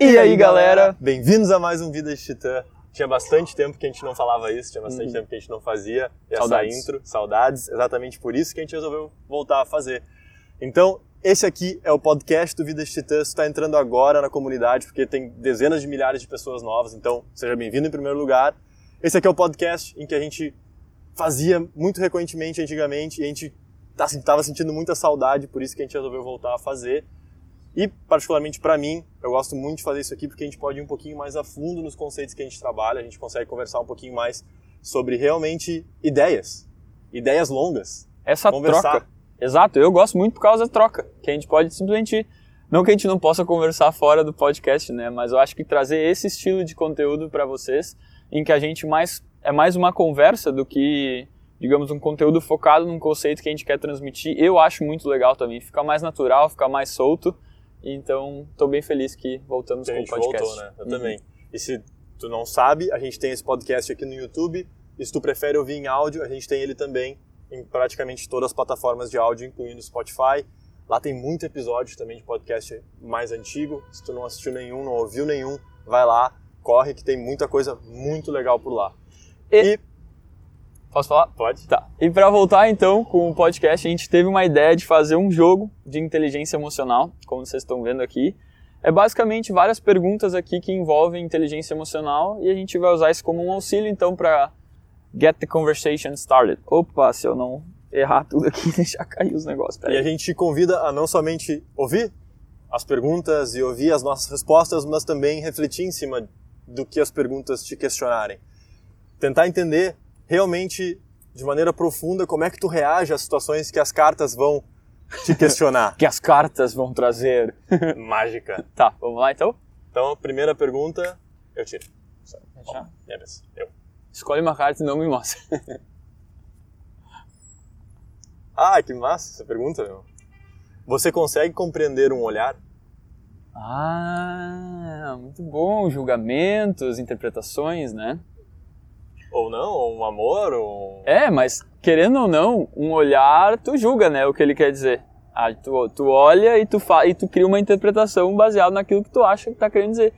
E aí, galera? Bem-vindos a mais um Vida de Titã. Tinha bastante tempo que a gente não falava isso, tinha bastante tempo que a gente não fazia essa Saudades. intro, saudades, exatamente por isso que a gente resolveu voltar a fazer. Então, esse aqui é o podcast do Vida de Titã. Você está entrando agora na comunidade, porque tem dezenas de milhares de pessoas novas, então seja bem-vindo em primeiro lugar. Esse aqui é o podcast em que a gente fazia muito recorrentemente antigamente e a gente estava sentindo muita saudade, por isso que a gente resolveu voltar a fazer. E, particularmente para mim, eu gosto muito de fazer isso aqui porque a gente pode ir um pouquinho mais a fundo nos conceitos que a gente trabalha, a gente consegue conversar um pouquinho mais sobre realmente ideias, ideias longas. Essa Conversar. troca. Exato, eu gosto muito por causa da troca, que a gente pode simplesmente. Não que a gente não possa conversar fora do podcast, né? Mas eu acho que trazer esse estilo de conteúdo para vocês, em que a gente mais. É mais uma conversa do que, digamos, um conteúdo focado num conceito que a gente quer transmitir, eu acho muito legal também. Fica mais natural, fica mais solto. Então, estou bem feliz que voltamos que com o podcast. voltou, né? Eu Uhum. também. E se tu não sabe, a gente tem esse podcast aqui no YouTube. E se tu prefere ouvir em áudio, a gente tem ele também em praticamente todas as plataformas de áudio, incluindo Spotify. Lá tem muito episódio também de podcast mais antigo. Se tu não assistiu nenhum, não ouviu nenhum, vai lá, corre que tem muita coisa muito legal por lá. E- Posso falar? pode? Tá. E para voltar então com o podcast, a gente teve uma ideia de fazer um jogo de inteligência emocional, como vocês estão vendo aqui. É basicamente várias perguntas aqui que envolvem inteligência emocional e a gente vai usar isso como um auxílio então para get the conversation started. Opa, se eu não errar tudo aqui, deixar cair os negócios. E a gente te convida a não somente ouvir as perguntas e ouvir as nossas respostas, mas também refletir em cima do que as perguntas te questionarem. Tentar entender realmente de maneira profunda como é que tu reage às situações que as cartas vão te questionar. Que as cartas vão trazer. Mágica. tá, vamos lá então? Então, primeira pergunta, eu tiro. Deixa. Minha vez. Eu. Escolhe uma carta e não me mostra. Ah, que massa essa pergunta, meu. Você consegue compreender um olhar? ah, muito bom. Julgamentos, interpretações, né? Ou não? Ou um amor? Ou... É, mas querendo ou não, um olhar tu julga, né, o que ele quer dizer. Ah, tu, tu olha e tu, fa e tu cria uma interpretação baseada naquilo que tu acha que tá querendo dizer.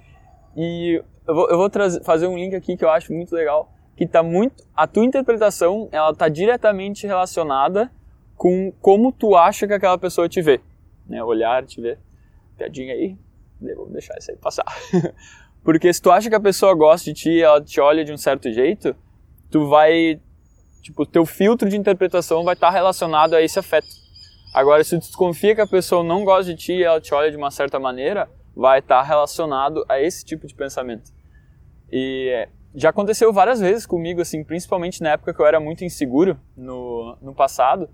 E eu vou, eu vou fazer um link aqui que eu acho muito legal, que tá muito... A tua interpretação, ela tá diretamente relacionada com como tu acha que aquela pessoa te vê. Né, olhar, te ver. Piadinha aí, vamos deixar isso aí passar. Porque se tu acha que a pessoa gosta de ti, ela te olha de um certo jeito, tu vai tipo, teu filtro de interpretação vai estar relacionado a esse afeto. Agora, se tu desconfia que a pessoa não gosta de ti e ela te olha de uma certa maneira, vai estar relacionado a esse tipo de pensamento. E é, já aconteceu várias vezes comigo, assim, principalmente na época que eu era muito inseguro no, no passado,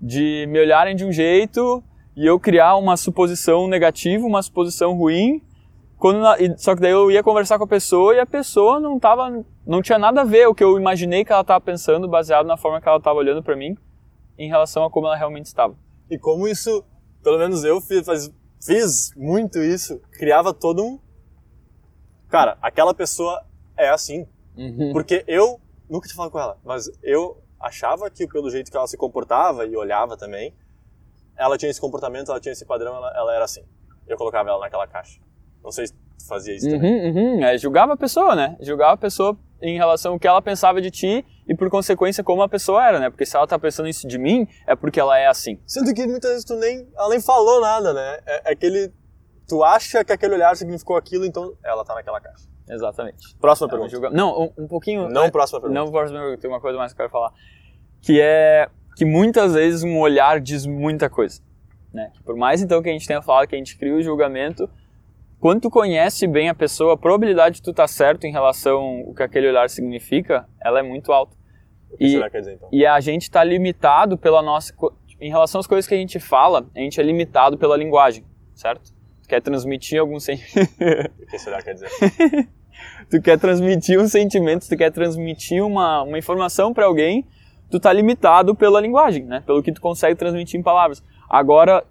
de me olharem de um jeito e eu criar uma suposição negativa, uma suposição ruim, quando na- só que daí eu ia conversar com a pessoa e a pessoa não tava, não tinha nada a ver o que eu imaginei que ela estava pensando, baseado na forma que ela estava olhando para mim, em relação a como ela realmente estava. E como isso, pelo menos eu fiz, fiz muito isso, criava todo um. Cara, aquela pessoa é assim. Porque eu nunca tinha falado com ela, mas eu achava que pelo jeito que ela se comportava e olhava também, ela tinha esse comportamento, ela tinha esse padrão, ela, ela era assim. Eu colocava ela naquela caixa. Não sei se tu fazia isso também. Uhum, uhum. É, julgava a pessoa, né? Julgava a pessoa em relação ao que ela pensava de ti e por consequência como a pessoa era, né? Porque se ela tá pensando isso de mim, é porque ela é assim. Sendo que muitas vezes tu nem, ela nem falou nada, né? É, é aquele, tu acha que aquele olhar significou aquilo, então ela tá naquela caixa. Exatamente. Próxima Ela pergunta. julga- Não, um, um pouquinho... Não próxima pergunta. Não, próxima pergunta, tem uma coisa mais que eu quero falar. Que é que muitas vezes um olhar diz muita coisa. Né? Por mais então que a gente tenha falado que a gente cria o julgamento, quando tu conhece bem a pessoa, a probabilidade de tu estar certo em relação ao que aquele olhar significa, ela é muito alta. O que E, será que quer dizer então? e a gente está limitado pela nossa. Em relação às coisas que a gente fala, a gente é limitado pela linguagem, certo? Tu quer transmitir algum sen... O que será que quer dizer? tu quer transmitir um sentimento, tu quer transmitir uma, uma informação para alguém, tu tá limitado pela linguagem, né? Pelo que tu consegue transmitir em palavras. Agora,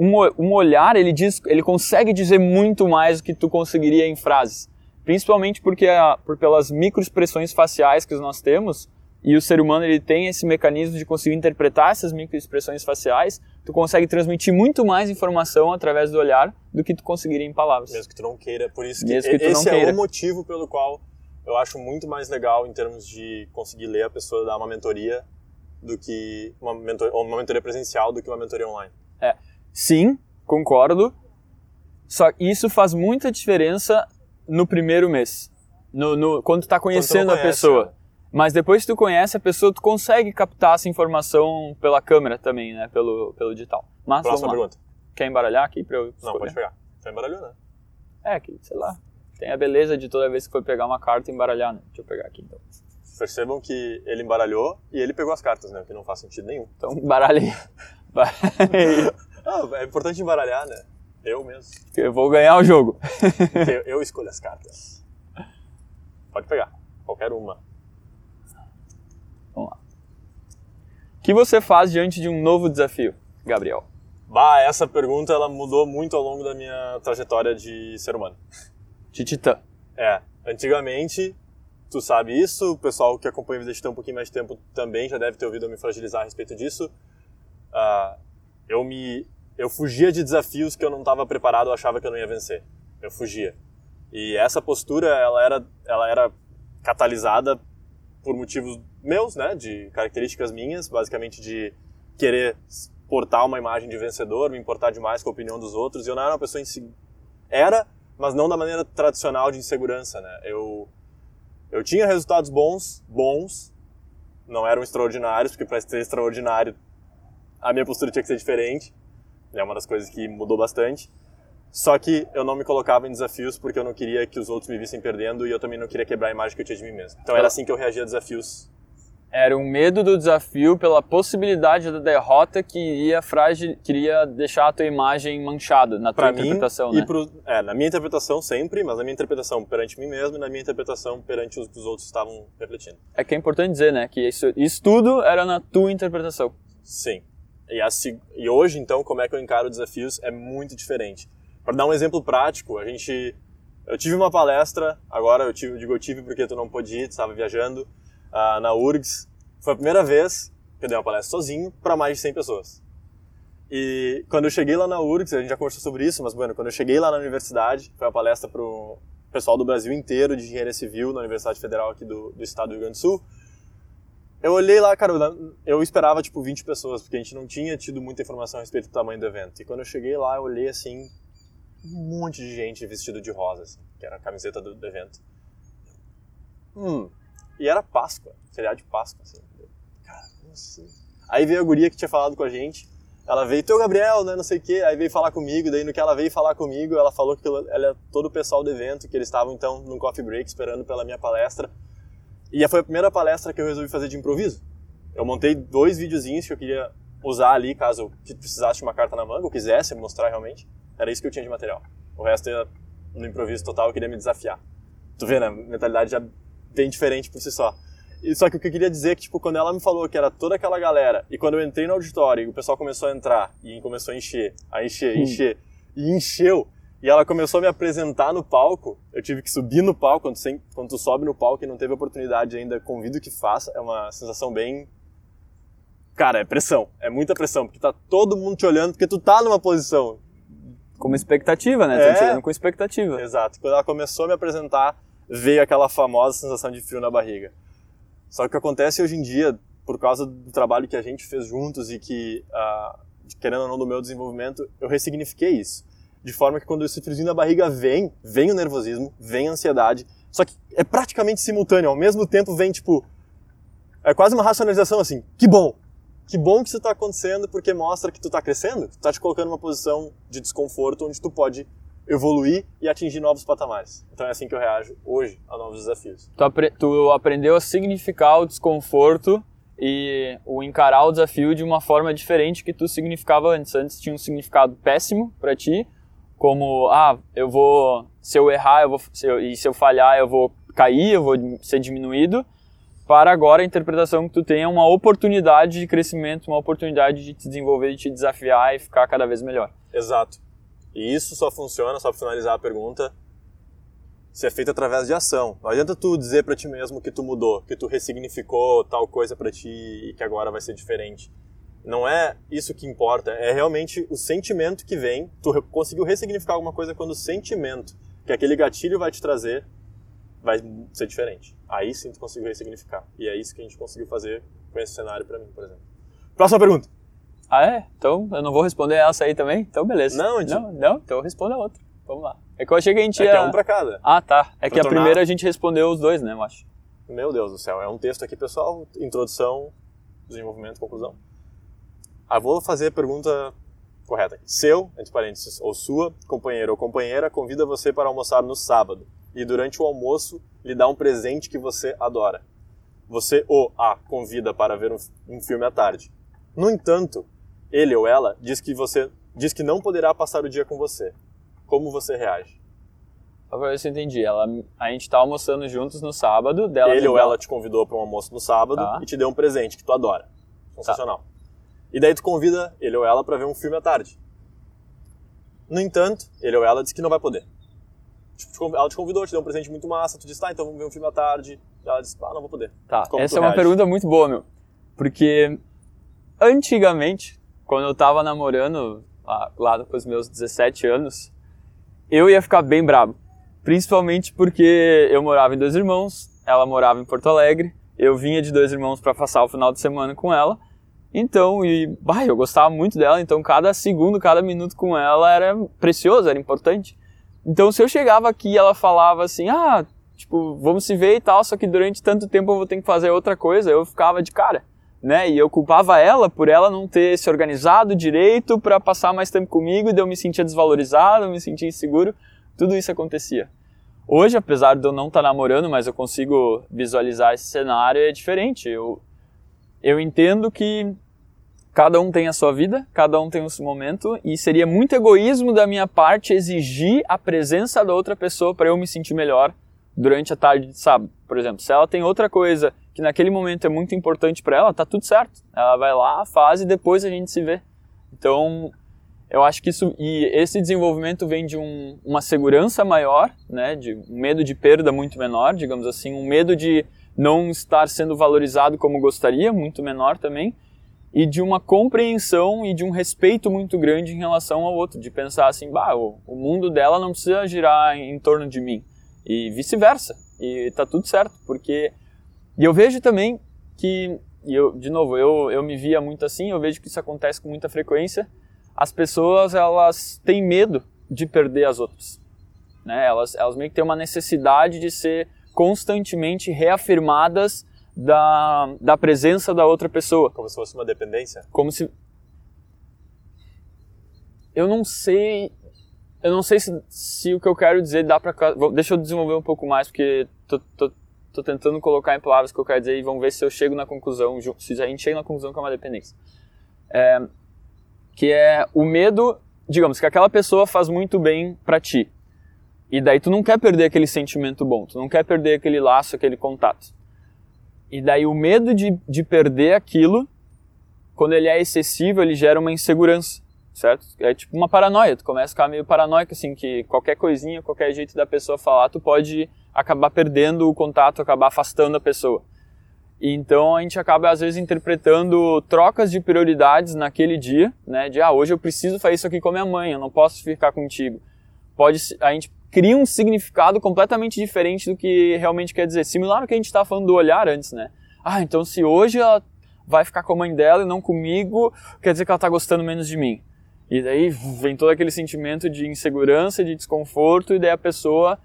um, um olhar, ele diz, ele consegue dizer muito mais do que tu conseguiria em frases. Principalmente porque a, por pelas microexpressões faciais que nós temos, e o ser humano ele tem esse mecanismo de conseguir interpretar essas microexpressões faciais, tu consegue transmitir muito mais informação através do olhar do que tu conseguiria em palavras. Mesmo que tu não queira, por isso que, Mesmo que esse é o motivo pelo qual eu acho muito mais legal em termos de conseguir ler a pessoa dar uma mentoria do que uma, mentor, ou uma mentoria presencial do que uma mentoria online. Sim, concordo. Só isso faz muita diferença no primeiro mês. No, no- quando tu tá conhecendo a conhece, pessoa. né? Mas depois que tu conhece a pessoa, tu consegue captar essa informação pela câmera também, né? Pelo, pelo digital. Mas Próxima pergunta. Quer embaralhar aqui pra eu Não, escolher? pode pegar. Já embaralhou, né? É, que, sei lá. Tem a beleza de toda vez que for pegar uma carta embaralhar, né? Deixa eu pegar aqui então. Percebam que ele embaralhou e ele pegou as cartas, né? Que não faz sentido nenhum. Então. Embaralhei. Ah, é importante embaralhar, né? Eu mesmo. eu vou ganhar o jogo. Eu, eu escolho as cartas. Pode pegar. Qualquer uma. Vamos lá. O que você faz diante de um novo desafio, Gabriel? Bah, essa pergunta ela mudou muito ao longo da minha trajetória de ser humano. De Titã. É, antigamente, tu sabe isso, o pessoal que acompanha o Vida Titã um pouquinho mais de tempo também já deve ter ouvido eu me fragilizar a respeito disso. Ah, eu me eu fugia de desafios que eu não estava preparado, eu achava que eu não ia vencer. Eu fugia. E essa postura, ela era ela era catalisada por motivos meus, né, de características minhas, basicamente de querer portar uma imagem de vencedor, me importar demais com a opinião dos outros, e eu não era uma pessoa insegura. Era, mas não da maneira tradicional de insegurança, né? Eu eu tinha resultados bons, bons, não eram extraordinários, porque para ser extraordinário a minha postura tinha que ser diferente. É uma das coisas que mudou bastante. Só que eu não me colocava em desafios porque eu não queria que os outros me vissem perdendo e eu também não queria quebrar a imagem que eu tinha de mim mesmo. Então era assim que eu reagia a desafios. Era um medo do desafio pela possibilidade da derrota que iria, fragil, que iria deixar a tua imagem manchada na tua Pra mim interpretação, e né? pro, é, na minha interpretação sempre, mas na minha interpretação perante mim mesmo e na minha interpretação perante os que os outros estavam refletindo. É que é importante dizer, né? Que isso, isso tudo era na tua interpretação. Sim. E, a e hoje, então, como é que eu encaro desafios é muito diferente. Para dar um exemplo prático, a gente, eu tive uma palestra, agora eu tive, digo eu tive porque tu não pôde ir, tu estava viajando, ah, na URGS. Foi a primeira vez que eu dei uma palestra sozinho para mais de 100 pessoas. E quando eu cheguei lá na URGS, a gente já conversou sobre isso, mas, bueno, quando eu cheguei lá na universidade, foi uma palestra para o pessoal do Brasil inteiro de engenharia civil na Universidade Federal aqui do, do estado do Rio Grande do Sul. Eu olhei lá, cara, eu esperava tipo 20 pessoas, porque a gente não tinha tido muita informação a respeito do tamanho do evento. E quando eu cheguei lá, eu olhei assim, um monte de gente vestido de rosa, assim, que era a camiseta do, do evento. Hum. E era Páscoa, feriado de Páscoa, assim. Cara, como assim? Aí veio a guria que tinha falado com a gente. Ela veio, teu Gabriel, né, não sei o quê. Aí veio falar comigo. Daí no que ela veio falar comigo, ela falou que ela, é todo o pessoal do evento, que eles estavam então num coffee break esperando pela minha palestra. E foi a primeira palestra que eu resolvi fazer de improviso. Eu montei dois videozinhos que eu queria usar ali caso eu precisasse de uma carta na manga, ou quisesse mostrar realmente. Era isso que eu tinha de material. O resto era no improviso total, eu queria me desafiar. Tu vê, né? A mentalidade já bem diferente por si só. E só que o que eu queria dizer é que, tipo, quando ela me falou que era toda aquela galera, e quando eu entrei no auditório e o pessoal começou a entrar, e começou a encher, a encher, Hum. encher, e encheu, e ela começou a me apresentar no palco, eu tive que subir no palco, quando, sem, quando tu sobe no palco e não teve oportunidade ainda, convido que faça, é uma sensação bem... Cara, é pressão, é muita pressão, porque tá todo mundo te olhando, porque tu tá numa posição. Como expectativa, né? É. Tô te olhando com expectativa. Exato. Quando ela começou a me apresentar, veio aquela famosa sensação de frio na barriga. Só que o que acontece hoje em dia, por causa do trabalho que a gente fez juntos e que, ah, querendo ou não, do meu desenvolvimento, eu ressignifiquei isso. De forma que quando esse friozinho na barriga vem, vem o nervosismo, vem a ansiedade, só que é praticamente simultâneo. Ao mesmo tempo vem, tipo, é quase uma racionalização assim, que bom, que bom que isso está acontecendo porque mostra que tu está crescendo, tu está te colocando numa posição de desconforto onde tu pode evoluir e atingir novos patamares. Então é assim que eu reajo hoje a novos desafios. Tu, apre- tu aprendeu a significar o desconforto e o encarar o desafio de uma forma diferente que tu significava antes. Antes tinha um significado péssimo para ti, como ah, eu vou se eu errar, eu vou se eu, e se eu falhar, eu vou cair, eu vou ser diminuído. Para agora a interpretação que tu tem é uma oportunidade de crescimento, uma oportunidade de te desenvolver, de te desafiar e ficar cada vez melhor. Exato. E isso só funciona, só para finalizar a pergunta, se é feito através de ação. Não adianta tu dizer para ti mesmo que tu mudou, que tu ressignificou tal coisa para ti e que agora vai ser diferente. Não é isso que importa, é realmente o sentimento que vem. Tu conseguiu ressignificar alguma coisa quando o sentimento que aquele gatilho vai te trazer vai ser diferente. Aí sim tu conseguiu ressignificar. E é isso que a gente conseguiu fazer com esse cenário para mim, por exemplo. Próxima pergunta. Ah, é? Então eu não vou responder essa aí também? Então beleza. Não, gente... não, não, então responda outra. Vamos lá. É que eu achei que a gente ia... É que é um pra cada. Ah, tá. É Pra que a tornar- primeira a gente respondeu os dois, né, eu acho. Meu Deus do céu, é um texto aqui, pessoal. Introdução, desenvolvimento, conclusão. Ah, vou fazer a pergunta correta aqui. Seu, entre parênteses, ou sua, companheiro ou companheira, convida você para almoçar no sábado e durante o almoço lhe dá um presente que você adora. Você o a convida para ver um, um filme à tarde. No entanto, ele ou ela diz que você diz que não poderá passar o dia com você. Como você reage? Só pra ver se eu entendi. Ela, a gente tá almoçando juntos no sábado, dela ele ou ela te convidou para um almoço no sábado Tá. e te deu um presente que tu adora. Sensacional. E daí tu convida ele ou ela para ver um filme à tarde. No entanto, ele ou ela diz que não vai poder. Tipo, ela te convidou, te deu um presente muito massa, tu disse, tá, então vamos ver um filme à tarde. E ela disse, ah, não vou poder. Tá, Como essa é uma reage? pergunta muito boa, meu. Porque antigamente, quando eu tava namorando, lá, lá com os meus 17 anos, eu ia ficar bem brabo. Principalmente porque eu morava em Dois Irmãos, ela morava em Porto Alegre, eu vinha de Dois Irmãos para passar o final de semana com ela. Então, e, bah, eu gostava muito dela, então cada segundo, cada minuto com ela era precioso, era importante. Então, se eu chegava aqui e ela falava assim, ah, tipo, vamos se ver e tal, só que durante tanto tempo eu vou ter que fazer outra coisa, eu ficava de cara, né? E eu culpava ela por ela não ter se organizado direito para passar mais tempo comigo, e eu me sentia desvalorizado, eu me sentia inseguro, tudo isso acontecia. Hoje, apesar de eu não estar namorando, mas eu consigo visualizar esse cenário, é diferente. Eu, eu entendo que cada um tem a sua vida, cada um tem o seu momento, e seria muito egoísmo da minha parte exigir a presença da outra pessoa para eu me sentir melhor durante a tarde de sábado. Por exemplo, se ela tem outra coisa que naquele momento é muito importante para ela, tá tudo certo. Ela vai lá, faz e depois a gente se vê. Então, eu acho que isso e esse desenvolvimento vem de um, uma segurança maior, né, de um medo de perda muito menor, digamos assim, um medo de não estar sendo valorizado como gostaria, muito menor também, e de uma compreensão e de um respeito muito grande em relação ao outro, de pensar assim, bah, o, mundo dela não precisa girar em, em torno de mim, e vice-versa, e tá tudo certo, porque e eu vejo também que e eu de novo eu eu me via muito assim, eu vejo que isso acontece com muita frequência, as pessoas elas têm medo de perder as outras, né? Elas elas meio que têm uma necessidade de ser constantemente reafirmadas da, da presença da outra pessoa, Como se fosse uma dependência. como se eu não sei eu não sei se, se o que eu quero dizer dá pra deixa eu desenvolver um pouco mais porque tô, tô, tô tentando colocar em palavras o que eu quero dizer e vamos ver se eu chego na conclusão se a gente chega na conclusão que é uma dependência. É, que é o medo digamos que aquela pessoa faz muito bem pra ti e daí tu não quer perder aquele sentimento bom tu não quer perder aquele laço aquele contato e daí o medo de, de perder aquilo quando ele é excessivo, ele gera uma insegurança, certo? É tipo uma paranoia, tu começa a ficar meio paranoico, assim, que qualquer coisinha, qualquer jeito da pessoa falar, tu pode acabar perdendo o contato, acabar afastando a pessoa. E então a gente acaba, às vezes, interpretando trocas de prioridades naquele dia, né? De, ah, hoje eu preciso fazer isso aqui com a minha mãe, eu não posso ficar contigo. Pode, a gente cria um significado completamente diferente do que realmente quer dizer. Similar ao que a gente estava falando do olhar antes, né? Ah, então se hoje ela vai ficar com a mãe dela e não comigo, quer dizer que ela tá gostando menos de mim. E daí vem todo aquele sentimento de insegurança, de desconforto, e daí a pessoa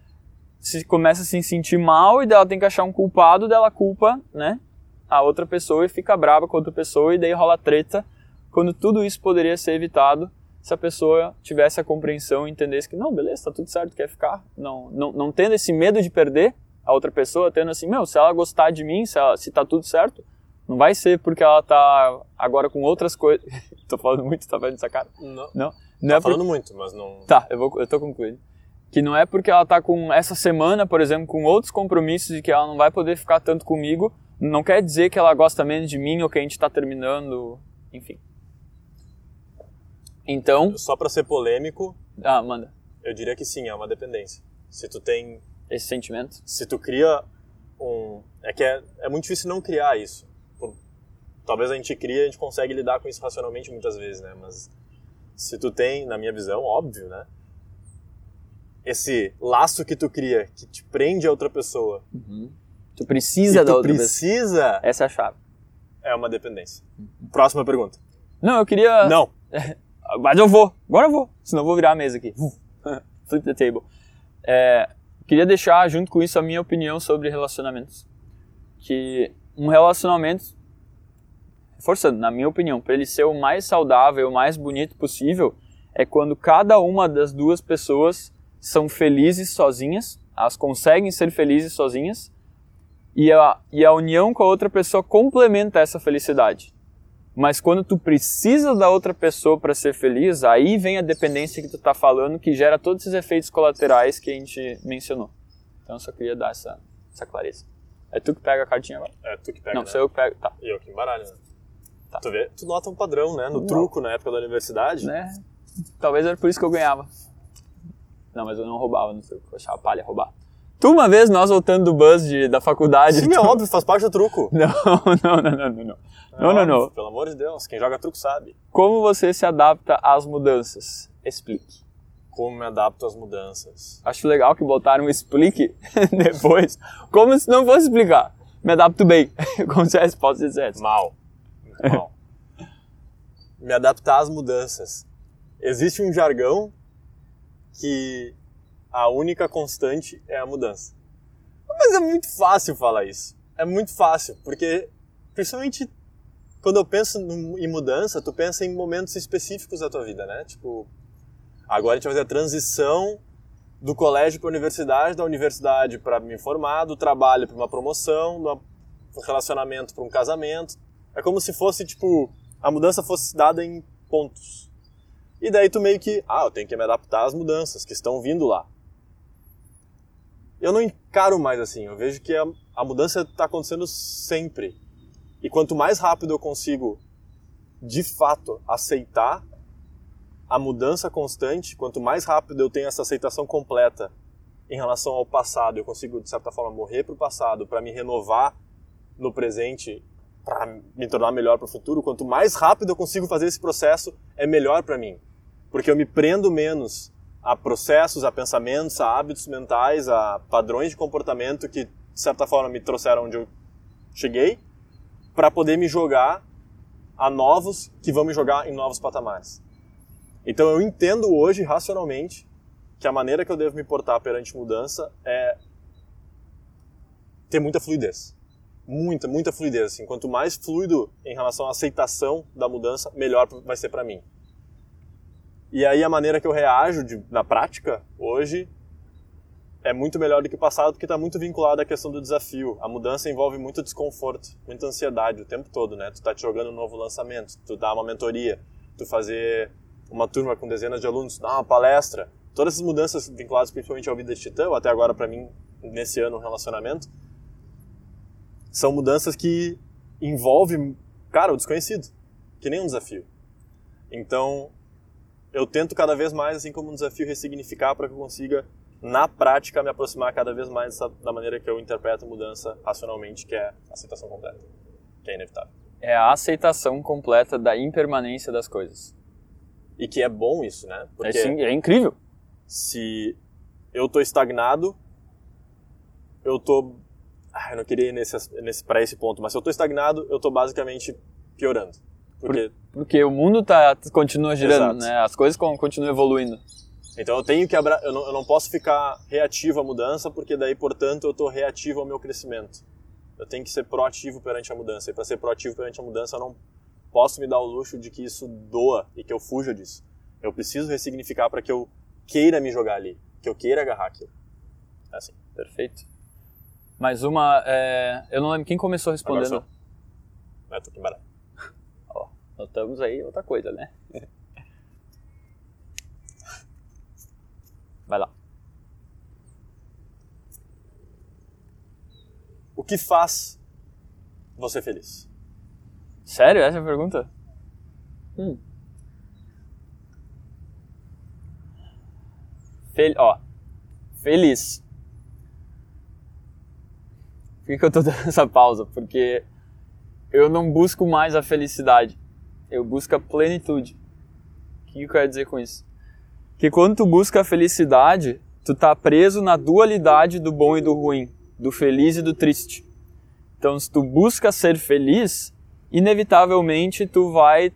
se começa a se sentir mal e daí ela tem que achar um culpado, dela culpa, né, a outra pessoa e fica brava com a outra pessoa e daí rola treta, quando tudo isso poderia ser evitado se a pessoa tivesse a compreensão e entendesse que não, beleza, tá tudo certo, quer ficar, não, não, não tendo esse medo de perder a outra pessoa, tendo assim, meu, se ela gostar de mim, se, ela, se tá tudo certo, não vai ser porque ela tá agora com outras coisas. tô falando muito, tá vendo essa cara? Não, Não, tá não é por... falando muito, mas não... Tá, eu, vou, eu tô concluindo. Que não é porque ela tá com essa semana, por exemplo, com outros compromissos e que ela não vai poder ficar tanto comigo, não quer dizer que ela gosta menos de mim ou que a gente tá terminando, enfim. Então, Só pra ser polêmico, ah, manda, eu diria que sim, é uma dependência. Se tu tem... esse sentimento. Se tu cria um... É que é, é muito difícil não criar isso. Por- talvez a gente cria, a gente consegue lidar com isso racionalmente muitas vezes, né? Mas se tu tem, na minha visão, óbvio, né? Esse laço que tu cria, que te prende a outra pessoa. Uhum. Tu precisa e da tu outra precisa, pessoa. Essa é a chave. é uma dependência. Próxima pergunta. Não, eu queria. Não. Mas eu vou. Agora eu vou. Senão eu vou virar a mesa aqui. Flip the table. É, queria deixar junto com isso a minha opinião sobre relacionamentos. Que um relacionamento, forçando, na minha opinião, para ele ser o mais saudável, o mais bonito possível, é quando cada uma das duas pessoas são felizes sozinhas, elas conseguem ser felizes sozinhas, e a, e a união com a outra pessoa complementa essa felicidade. Mas quando tu precisa da outra pessoa para ser feliz, aí vem a dependência que tu tá falando, que gera todos esses efeitos colaterais que a gente mencionou. Então eu só queria dar essa, essa clareza. É tu que pega a cartinha agora? É tu que pega, Não, né? sou eu que pego. Tá. E eu que embaralho, né? Tá. Tu vê? Tu nota um padrão, né? No Não. truco, na época da universidade. Né? Talvez era por isso que eu ganhava. Não, mas eu não roubava no truco. Eu achava palha roubar. Tu uma vez, nós voltando do bus de, da faculdade... Sim, é tu- óbvio, faz parte do truco. Não, não, não, não, não. Não, É não, óbvio, não. Pelo amor de Deus, quem joga truco sabe. Como você se adapta às mudanças? Explique. Como me adapto às mudanças. Acho legal que botaram explique depois, como se não fosse explicar. Me adapto bem, como se a resposta dissesse. Mal. Mal. me adaptar às mudanças. Existe um jargão que a única constante é a mudança. Mas é muito fácil falar isso. É muito fácil, porque principalmente quando eu penso em mudança, tu pensa em momentos específicos da tua vida, né? Tipo, agora a gente vai fazer a transição do colégio para a universidade, da universidade para me formar, do trabalho para uma promoção, do relacionamento para um casamento. É como se fosse, tipo, a mudança fosse dada em pontos. E daí tu meio que, ah, eu tenho que me adaptar às mudanças que estão vindo lá. Eu não encaro mais assim, eu vejo que a, a mudança está acontecendo sempre. E quanto mais rápido eu consigo, de fato, aceitar a mudança constante, quanto mais rápido eu tenho essa aceitação completa em relação ao passado, eu consigo, de certa forma, morrer para o passado, para me renovar no presente, para me tornar melhor para o futuro, quanto mais rápido eu consigo fazer esse processo, é melhor para mim. Porque eu me prendo menos a processos, a pensamentos, a hábitos mentais, a padrões de comportamento que, de certa forma, me trouxeram onde eu cheguei, para poder me jogar a novos que vão me jogar em novos patamares. Então eu entendo hoje, racionalmente, que a maneira que eu devo me portar perante mudança é ter muita fluidez. Muita, muita fluidez. Assim. Quanto mais fluido em relação à aceitação da mudança, melhor vai ser para mim. E aí a maneira que eu reajo de, na prática, hoje, é muito melhor do que o passado, porque está muito vinculado à questão do desafio. A mudança envolve muito desconforto, muita ansiedade o tempo todo, né? Tu tá te jogando um novo lançamento, tu dá uma mentoria, tu fazer uma turma com dezenas de alunos, dar uma palestra. Todas essas mudanças vinculadas principalmente ao Vida de Titã, ou até agora para mim, nesse ano, um relacionamento, são mudanças que envolvem, cara, o desconhecido, que nem um desafio. Então, eu tento cada vez mais, assim como um desafio, ressignificar para que eu consiga, na prática, me aproximar cada vez mais da maneira que eu interpreto mudança racionalmente, que é a aceitação completa, que é inevitável. É a aceitação completa da impermanência das coisas. E que é bom isso, né? É, sim, é incrível. se eu tô estagnado, eu tô. Ah, eu não queria ir nesse, nesse, para esse ponto, mas se eu tô estagnado, eu tô basicamente piorando. Porque, Porque o mundo tá, continua girando, Exato. né? As coisas con- continuam evoluindo. então eu tenho que abra, eu, não, eu não posso ficar reativo à mudança, porque daí, portanto, eu tô reativo ao meu crescimento. Eu tenho que ser proativo perante a mudança. E para ser proativo perante a mudança, eu não posso me dar o luxo de que isso doa e que eu fuja disso. Eu preciso ressignificar para que eu queira me jogar ali, que eu queira agarrar aquilo. É assim. Perfeito. Mais uma. é, Eu não lembro quem começou respondendo. Agora É, tô aqui embaralhado. Notamos aí outra coisa, né? Vai lá. O que faz você feliz? Sério? Essa é a pergunta? Hum. Fel... Ó, feliz. Por que, que eu tô dando essa pausa? Porque eu não busco mais a felicidade, eu busco a plenitude. O que eu quero dizer com isso? Que quando tu busca a felicidade, tu tá preso na dualidade do bom e do ruim, do feliz e do triste. Então, se tu busca ser feliz, inevitavelmente tu vai,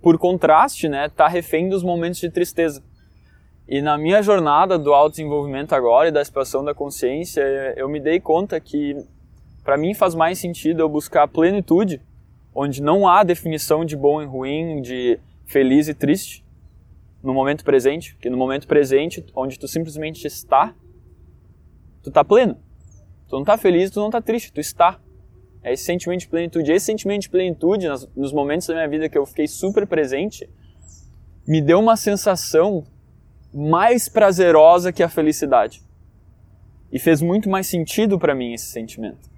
por contraste, né, tá refém dos momentos de tristeza. E na minha jornada do autodesenvolvimento agora e da expansão da consciência, eu me dei conta que para mim faz mais sentido eu buscar a plenitude, onde não há definição de bom e ruim, de feliz e triste, no momento presente, porque no momento presente, onde tu simplesmente está, tu tá pleno. Tu não tá feliz, tu não tá triste, tu está. É esse sentimento de plenitude. Esse sentimento de plenitude, nos momentos da minha vida que eu fiquei super presente, me deu uma sensação mais prazerosa que a felicidade. E fez muito mais sentido para mim esse sentimento.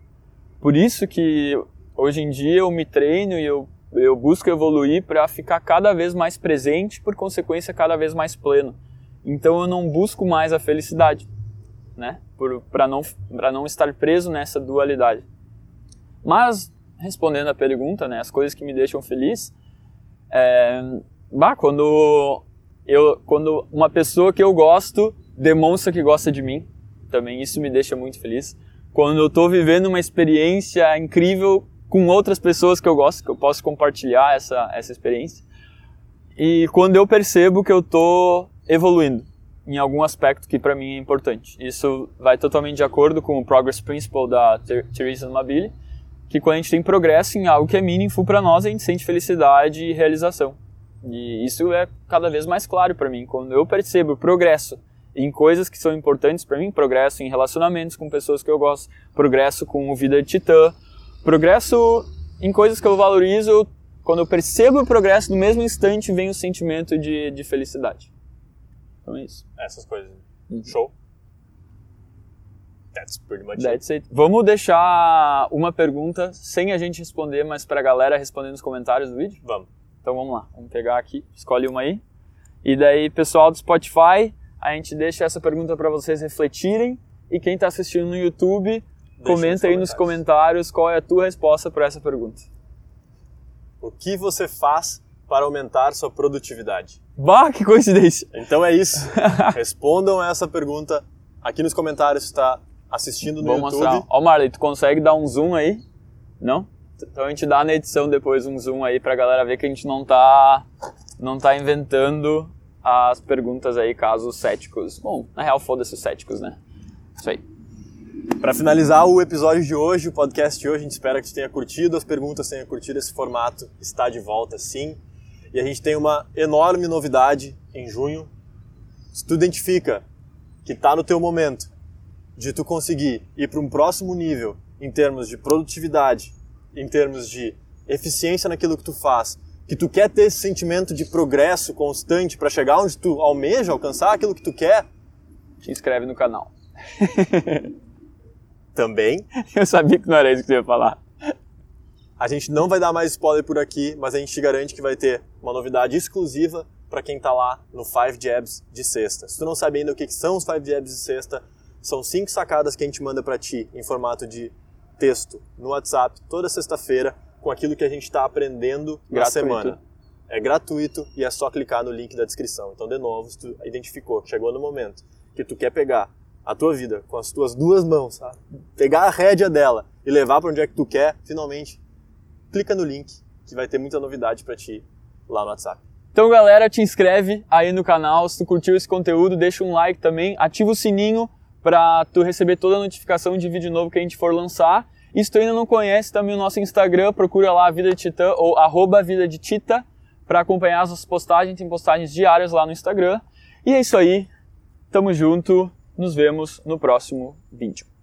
Por isso que hoje em dia eu me treino e eu, eu busco evoluir para ficar cada vez mais presente, por consequência, cada vez mais pleno. Então eu não busco mais a felicidade, né? Para não, não estar preso nessa dualidade. Mas, respondendo à pergunta, né, as coisas que me deixam feliz, é, bah, quando eu, quando uma pessoa que eu gosto demonstra que gosta de mim, também isso me deixa muito feliz. Quando eu estou vivendo uma experiência incrível com outras pessoas que eu gosto, que eu posso compartilhar essa, essa experiência. E quando eu percebo que eu estou evoluindo em algum aspecto que para mim é importante. Isso vai totalmente de acordo com o Progress Principle da Teresa Mabili, que quando a gente tem progresso em algo que é meaningful para nós, a gente sente felicidade e realização. E isso é cada vez mais claro para mim. Quando eu percebo progresso em coisas que são importantes para mim, progresso em relacionamentos com pessoas que eu gosto, progresso com vida de titã, progresso em coisas que eu valorizo, quando eu percebo o progresso, no mesmo instante vem o sentimento de, de felicidade. Então é isso. Essas coisas. Uhum. Show. That's pretty much That's it. it. Vamos deixar uma pergunta sem a gente responder, mas para a galera responder nos comentários do vídeo? Vamos. Então vamos lá, vamos pegar aqui, escolhe uma aí. E daí, pessoal do Spotify, a gente deixa essa pergunta para vocês refletirem. E quem está assistindo no YouTube, comenta aí nos comentários qual é a tua resposta para essa pergunta. O que você faz para aumentar sua produtividade? Bah, que coincidência! Então é isso. Respondam essa pergunta aqui nos comentários se está assistindo no Vou YouTube. Mostrar. Ó, Marley, tu consegue dar um zoom aí? Não? Então a gente dá na edição depois um zoom aí pra galera ver que a gente não tá, não tá inventando as perguntas aí, caso céticos. Bom, na real, foda-se os céticos, né? Isso aí. Para finalizar o episódio de hoje, o podcast de hoje, a gente espera que você tenha curtido as perguntas, tenha curtido esse formato. Está de volta, sim. E a gente tem uma enorme novidade em junho. Se tu identifica que está no teu momento de tu conseguir ir para um próximo nível em termos de produtividade, em termos de eficiência naquilo que tu faz, que tu quer ter esse sentimento de progresso constante para chegar onde tu almeja, alcançar aquilo que tu quer, te inscreve no canal. Também. Eu sabia que não era isso que você ia falar. A gente não vai dar mais spoiler por aqui, mas a gente te garante que vai ter uma novidade exclusiva para quem está lá no 5 Jabs de sexta. Se tu não sabe ainda o que são os 5 Jabs de sexta, são cinco sacadas que a gente manda para ti em formato de texto no WhatsApp toda sexta-feira com aquilo que a gente está aprendendo gratuito. na semana. É gratuito e é só clicar no link da descrição. Então, de novo, se tu identificou chegou no momento que tu quer pegar a tua vida com as tuas duas mãos, sabe? pegar a rédea dela e levar para onde é que tu quer, finalmente, clica no link que vai ter muita novidade para ti lá no WhatsApp. Então, galera, te inscreve aí no canal. Se tu curtiu esse conteúdo, deixa um like também, ativa o sininho para tu receber toda a notificação de vídeo novo que a gente for lançar. E se tu ainda não conhece também o nosso Instagram, procura lá Vida de Titã ou arroba Vida de Tita para acompanhar as nossas postagens, tem postagens diárias lá no Instagram. E é isso aí, tamo junto, nos vemos no próximo vídeo.